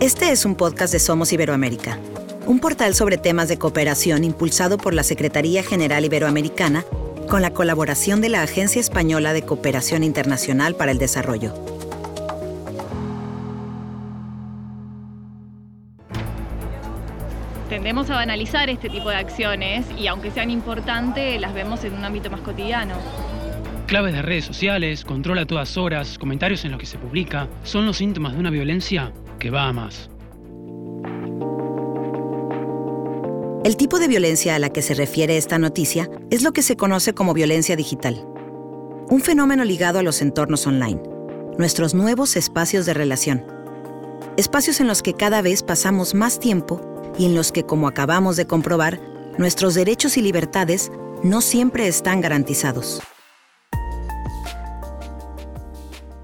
Este es un podcast de Somos Iberoamérica, un portal sobre temas de cooperación impulsado por la Secretaría General Iberoamericana con la colaboración de la Agencia Española de Cooperación Internacional para el Desarrollo. Tendemos a banalizar este tipo de acciones y aunque sean importantes, las vemos en un ámbito más cotidiano. Claves de redes sociales, control a todas horas, comentarios en los que se publica, son los síntomas de una violencia que va a más. El tipo de violencia a la que se refiere esta noticia es lo que se conoce como violencia digital, un fenómeno ligado a los entornos online, nuestros nuevos espacios de relación, espacios en los que cada vez pasamos más tiempo y en los que, como acabamos de comprobar, nuestros derechos y libertades no siempre están garantizados.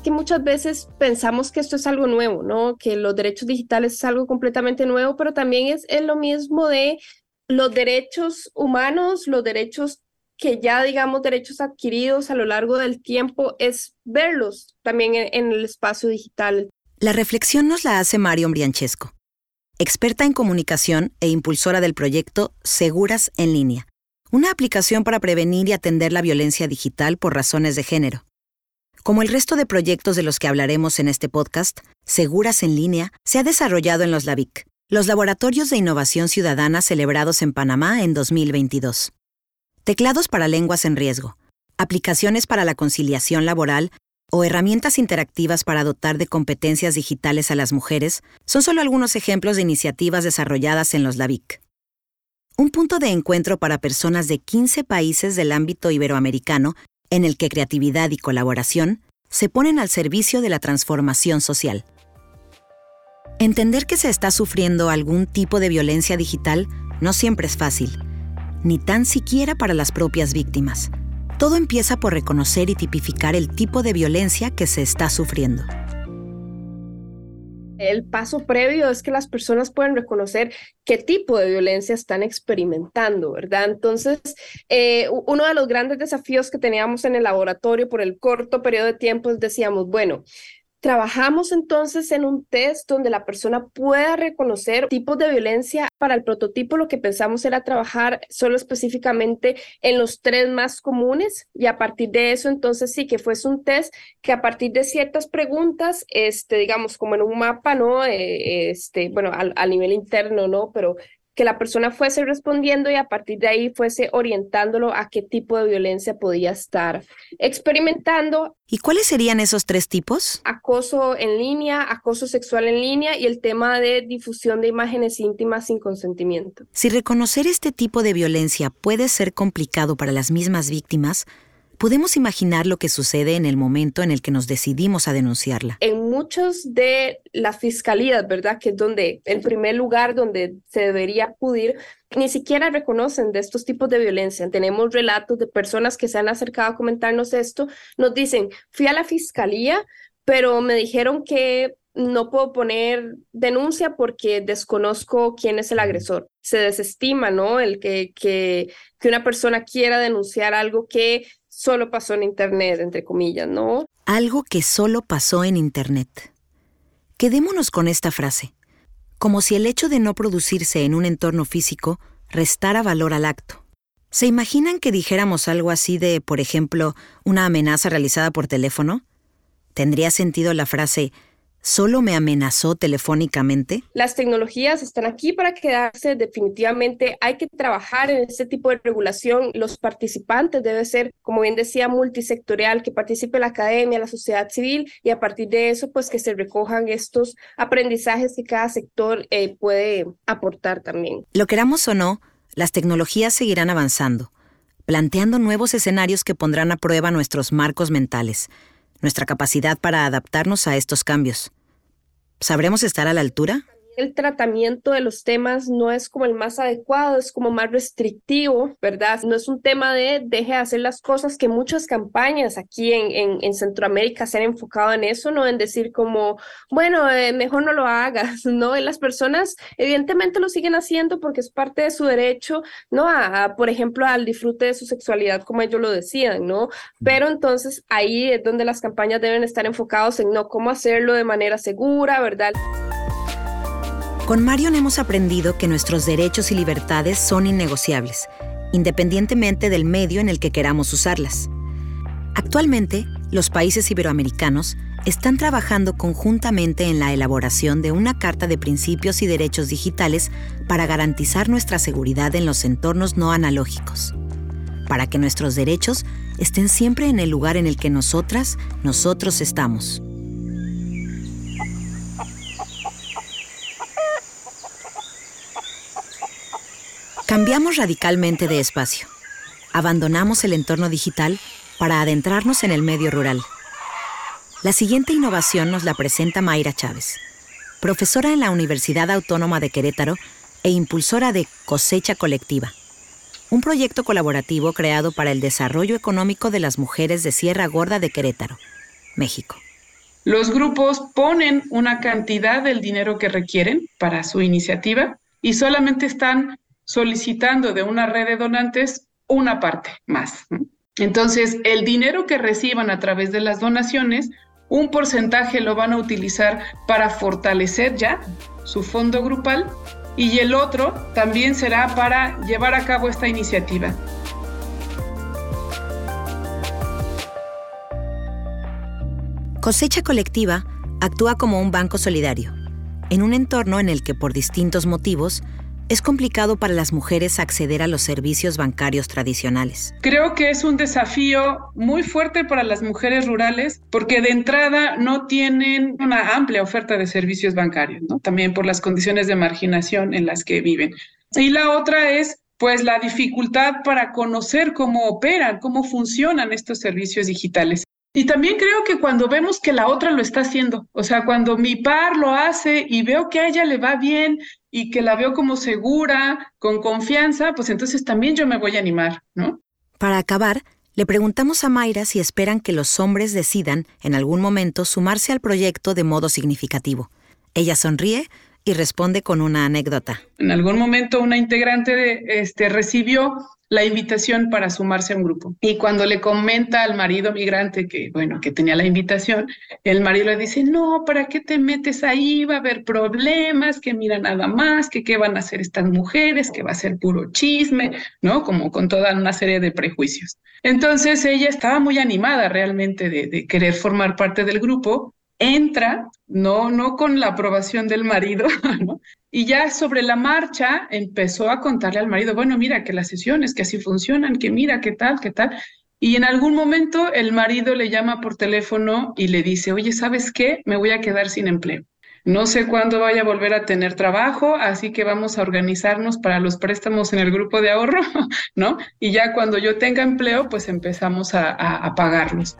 Que muchas veces pensamos que esto es algo nuevo, ¿no? Que los derechos digitales es algo completamente nuevo, pero también es, lo mismo de los derechos humanos, los derechos que ya digamos derechos adquiridos a lo largo del tiempo, es verlos también en, el espacio digital. La reflexión nos la hace Mario Brianchesco, experta en comunicación e impulsora del proyecto Seguras en línea, una aplicación para prevenir y atender la violencia digital por razones de género. Como el resto de proyectos de los que hablaremos en este podcast, Seguras en línea se ha desarrollado en los LAVIC, los laboratorios de innovación ciudadana celebrados en Panamá en 2022. Teclados para lenguas en riesgo, aplicaciones para la conciliación laboral o herramientas interactivas para dotar de competencias digitales a las mujeres son solo algunos ejemplos de iniciativas desarrolladas en los LAVIC. Un punto de encuentro para personas de 15 países del ámbito iberoamericano en el que creatividad y colaboración se ponen al servicio de la transformación social. Entender que se está sufriendo algún tipo de violencia digital no siempre es fácil, ni tan siquiera para las propias víctimas. Todo empieza por reconocer y tipificar el tipo de violencia que se está sufriendo el paso previo es que las personas pueden reconocer qué tipo de violencia están experimentando, ¿verdad? Entonces, eh, uno de los grandes desafíos que teníamos en el laboratorio por el corto periodo de tiempo es decíamos, bueno, Trabajamos entonces en un test donde la persona pueda reconocer tipos de violencia. Para el prototipo lo que pensamos era trabajar solo específicamente en los tres más comunes y a partir de eso entonces sí que fuese un test que a partir de ciertas preguntas, este, digamos como en un mapa, ¿no? Eh, este, bueno, a nivel interno, ¿no? Pero que la persona fuese respondiendo y a partir de ahí fuese orientándolo a qué tipo de violencia podía estar experimentando. ¿Y cuáles serían esos tres tipos? Acoso en línea, acoso sexual en línea y el tema de difusión de imágenes íntimas sin consentimiento. Si reconocer este tipo de violencia puede ser complicado para las mismas víctimas, podemos imaginar lo que sucede en el momento en el que nos decidimos a denunciarla. En muchos de las fiscalías, ¿verdad? Que es donde el primer lugar donde se debería acudir, ni siquiera reconocen de estos tipos de violencia. Tenemos relatos de personas que se han acercado a comentarnos esto, nos dicen, fui a la fiscalía, pero me dijeron que no puedo poner denuncia porque desconozco quién es el agresor. Se desestima, ¿no? El que, que, que una persona quiera denunciar algo que solo pasó en Internet, entre comillas, ¿no? Algo que solo pasó en Internet. Quedémonos con esta frase, como si el hecho de no producirse en un entorno físico restara valor al acto. ¿Se imaginan que dijéramos algo así de, por ejemplo, una amenaza realizada por teléfono? ¿Tendría sentido la frase ¿Solo me amenazó telefónicamente? Las tecnologías están aquí para quedarse. Definitivamente hay que trabajar en este tipo de regulación. Los participantes debe ser, como bien decía, multisectorial, que participe la academia, la sociedad civil y a partir de eso, pues que se recojan estos aprendizajes que cada sector eh, puede aportar también. Lo queramos o no, las tecnologías seguirán avanzando, planteando nuevos escenarios que pondrán a prueba nuestros marcos mentales nuestra capacidad para adaptarnos a estos cambios. ¿Sabremos estar a la altura? El tratamiento de los temas no es como el más adecuado, es como más restrictivo, ¿verdad? No es un tema de deje de hacer las cosas que muchas campañas aquí en, en, Centroamérica se han enfocado en eso, no en decir como, bueno, eh, mejor no lo hagas, ¿no? Y las personas evidentemente lo siguen haciendo porque es parte de su derecho, ¿no? A, por ejemplo, al disfrute de su sexualidad, como ellos lo decían, ¿no? Pero entonces ahí es donde las campañas deben estar enfocadas en, no, cómo hacerlo de manera segura, ¿verdad? Con Marion hemos aprendido que nuestros derechos y libertades son innegociables, independientemente del medio en el que queramos usarlas. Actualmente, los países iberoamericanos están trabajando conjuntamente en la elaboración de una Carta de Principios y Derechos Digitales para garantizar nuestra seguridad en los entornos no analógicos, para que nuestros derechos estén siempre en el lugar en el que nosotras, nosotros estamos. Cambiamos radicalmente de espacio. Abandonamos el entorno digital para adentrarnos en el medio rural. La siguiente innovación nos la presenta Mayra Chávez, profesora en la Universidad Autónoma de Querétaro e impulsora de Cosecha Colectiva, un proyecto colaborativo creado para el desarrollo económico de las mujeres de Sierra Gorda de Querétaro, México. Los grupos ponen una cantidad del dinero que requieren para su iniciativa y solamente están solicitando de una red de donantes una parte más. Entonces, el dinero que reciban a través de las donaciones, un porcentaje lo van a utilizar para fortalecer ya su fondo grupal y el otro también será para llevar a cabo esta iniciativa. Cosecha Colectiva actúa como un banco solidario, en un entorno en el que por distintos motivos es complicado para las mujeres acceder a los servicios bancarios tradicionales. Creo que es un desafío muy fuerte para las mujeres rurales porque de entrada no tienen una amplia oferta de servicios bancarios, ¿no? También por las condiciones de marginación en las que viven. Y la otra es pues la dificultad para conocer cómo operan, cómo funcionan estos servicios digitales. Y también creo que cuando vemos que la otra lo está haciendo, o sea, cuando mi par lo hace y veo que a ella le va bien y que la veo como segura, con confianza, pues entonces también yo me voy a animar, ¿no? Para acabar, le preguntamos a Mayra si esperan que los hombres decidan, en algún momento, sumarse al proyecto de modo significativo. Ella sonríe y responde con una anécdota. En algún momento una integrante de, este, recibió la invitación para sumarse a un grupo. Y cuando le comenta al marido migrante que, bueno, que tenía la invitación, el marido le dice, no, ¿para qué te metes ahí? Va a haber problemas, que mira nada más, que qué van a hacer estas mujeres, que va a ser puro chisme, ¿no? Como con toda una serie de prejuicios. Entonces ella estaba muy animada realmente de, de querer formar parte del grupo entra, no, no con la aprobación del marido, y ya sobre la marcha empezó a contarle al marido, bueno, mira que las sesiones, que así funcionan, que mira, qué tal, qué tal. Y en algún momento el marido le llama por teléfono y le dice, oye, ¿sabes qué? Me voy a quedar sin empleo. No sé cuándo vaya a volver a tener trabajo, así que vamos a organizarnos para los préstamos en el grupo de ahorro, ¿no? Y ya cuando yo tenga empleo, pues empezamos a, a pagarlos.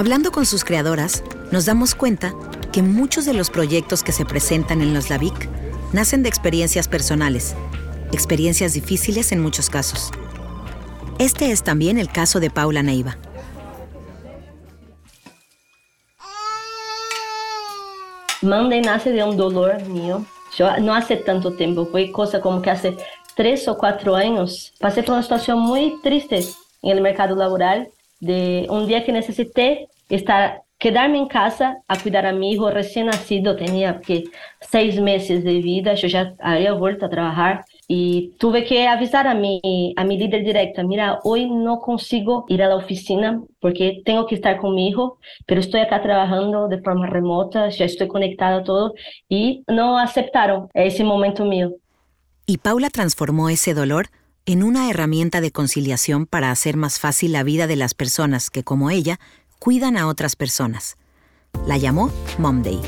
Hablando con sus creadoras, nos damos cuenta que muchos de los proyectos que se presentan en los LAVIC nacen de experiencias personales, experiencias difíciles en muchos casos. Este es también el caso de Paula Neiva. Monday nace de un dolor mío. Yo no hace tanto tiempo, fue cosa como que hace tres o cuatro años, pasé por una situación muy triste en el mercado laboral de un día que necesité estar, quedarme en casa a cuidar a mi hijo recién nacido, tenía que seis meses de vida, yo ya había vuelto a trabajar y tuve que avisar a mi, a mi líder directa, mira, hoy no consigo ir a la oficina porque tengo que estar con mi hijo, pero estoy acá trabajando de forma remota, ya estoy conectada a todo y no aceptaron ese momento mío. Y Paula transformó ese dolor en una herramienta de conciliación para hacer más fácil la vida de las personas que, como ella, cuidan a otras personas. La llamó Mom Day.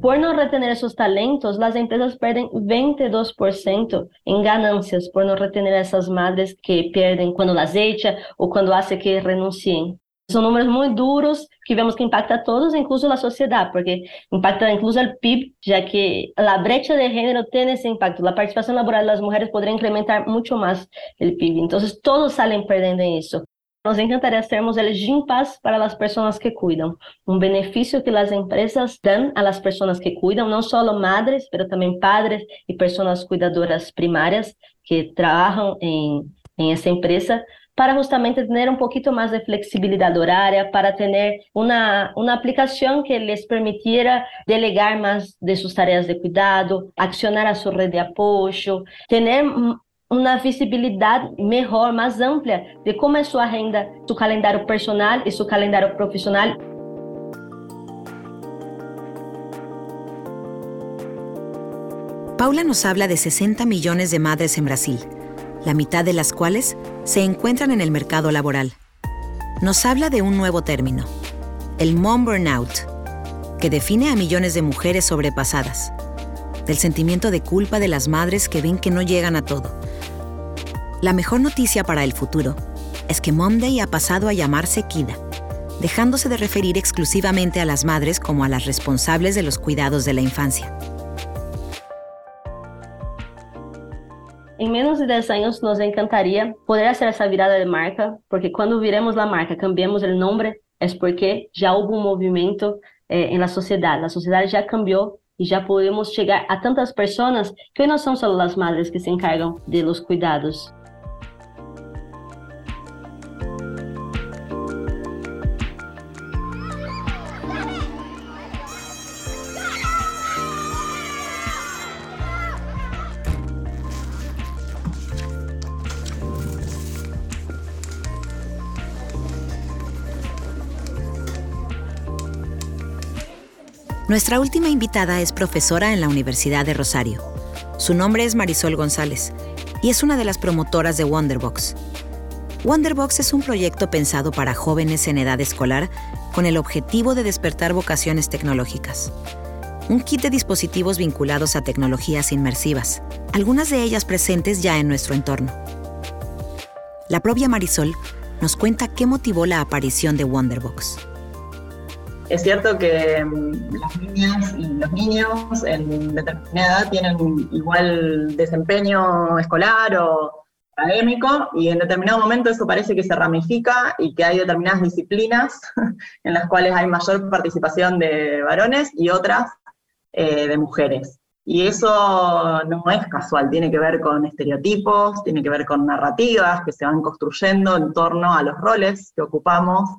Por no retener esos talentos, las empresas pierden 22% en ganancias por no retener a esas madres que pierden cuando las echan o cuando hace que renuncien. Son números muy duros que vemos que impacta a todos, incluso la sociedad, porque impacta incluso el PIB, ya que la brecha de género tiene ese impacto. La participación laboral de las mujeres podría incrementar mucho más el PIB. Entonces, todos salen perdiendo en eso. Nos encantaría hacernos el GIMPAS para las personas que cuidan, un beneficio que las empresas dan a las personas que cuidan, no solo madres, pero también padres y personas cuidadoras primarias que trabajan en, en esa empresa para justamente tener un poquito más de flexibilidad horaria, para tener una, una aplicación que les permitiera delegar más de sus tareas de cuidado, accionar a su red de apoyo, tener uma visibilidade melhor, mais ampla de como é sua renda, seu calendário personal e seu calendário profissional. Paula nos habla de 60 millones de madres en Brasil, la mitad de las cuales se encuentran en el mercado laboral. Nos habla de un nuevo término, el mom burnout, que define a millones de mujeres sobrepasadas, del sentimiento de culpa de las madres que ven que no llegan a todo la mejor noticia para el futuro es que Monday ha pasado a llamarse Kida, dejándose de referir exclusivamente a las madres como a las responsables de los cuidados de la infancia. En menos de 10 años nos encantaría poder hacer esa virada de marca, porque cuando viremos la marca, cambiemos el nombre, es porque ya hubo un movimiento eh, en la sociedad. La sociedad ya y ya podemos llegar a tantas personas que no son solo las madres que se encargan de los cuidados. Nuestra última invitada es profesora en la Universidad de Rosario. Su nombre es Marisol González y es una de las promotoras de Wonderbox. Wonderbox es un proyecto pensado para jóvenes en edad escolar con el objetivo de despertar vocaciones tecnológicas. Un kit de dispositivos vinculados a tecnologías inmersivas, algunas de ellas presentes ya en nuestro entorno. La propia Marisol nos cuenta qué motivó la aparición de Wonderbox. Es cierto que mm, las niñas y los niños en determinada edad tienen igual desempeño escolar o académico y en determinado momento eso parece que se ramifica y que hay determinadas disciplinas en las cuales hay mayor participación de varones y otras eh, de mujeres. Y eso no es casual, tiene que ver con estereotipos, tiene que ver con narrativas que se van construyendo en torno a los roles que ocupamos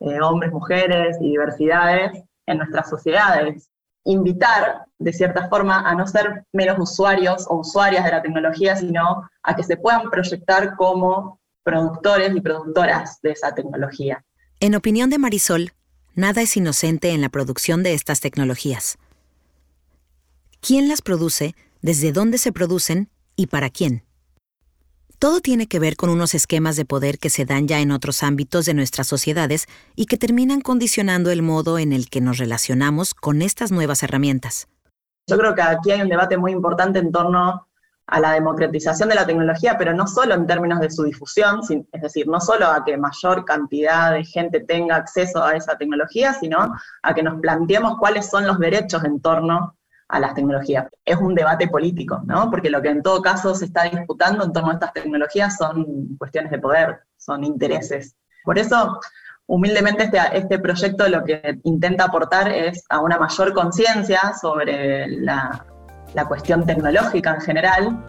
eh, hombres, mujeres y diversidades en nuestras sociedades. Invitar, de cierta forma, a no ser meros usuarios o usuarias de la tecnología, sino a que se puedan proyectar como productores y productoras de esa tecnología. En opinión de Marisol, nada es inocente en la producción de estas tecnologías. ¿Quién las produce? ¿Desde dónde se producen? ¿Y para quién? Todo tiene que ver con unos esquemas de poder que se dan ya en otros ámbitos de nuestras sociedades y que terminan condicionando el modo en el que nos relacionamos con estas nuevas herramientas. Yo creo que aquí hay un debate muy importante en torno a la democratización de la tecnología, pero no solo en términos de su difusión, es decir, no solo a que mayor cantidad de gente tenga acceso a esa tecnología, sino a que nos planteemos cuáles son los derechos en torno a las tecnologías. Es un debate político, ¿no? Porque lo que en todo caso se está disputando en torno a estas tecnologías son cuestiones de poder, son intereses. Por eso, humildemente, este, este proyecto lo que intenta aportar es a una mayor conciencia sobre la, la cuestión tecnológica en general.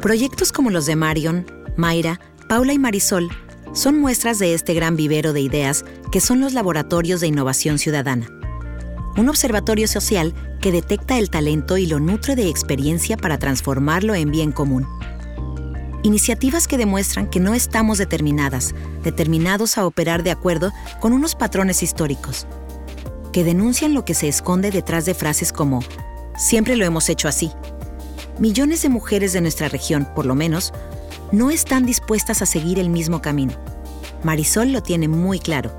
Proyectos como los de Marion, Mayra, Paula y Marisol son muestras de este gran vivero de ideas que son los laboratorios de innovación ciudadana un observatorio social que detecta el talento y lo nutre de experiencia para transformarlo en bien común. Iniciativas que demuestran que no estamos determinadas, determinados a operar de acuerdo con unos patrones históricos, que denuncian lo que se esconde detrás de frases como, siempre lo hemos hecho así. Millones de mujeres de nuestra región, por lo menos, no están dispuestas a seguir el mismo camino. Marisol lo tiene muy claro.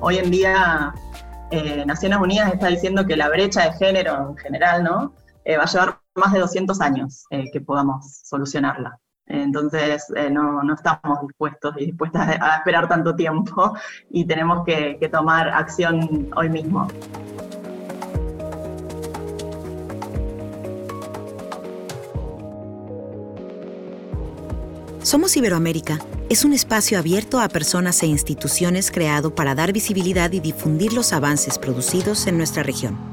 Hoy en día eh, Naciones Unidas está diciendo que la brecha de género en general, ¿no? Eh, va a llevar más de 200 años eh, que podamos solucionarla. Entonces, no, estamos dispuestos y dispuestas a esperar tanto tiempo y tenemos que tomar acción hoy mismo. Somos Iberoamérica es un espacio abierto a personas e instituciones creado para dar visibilidad y difundir los avances producidos en nuestra región.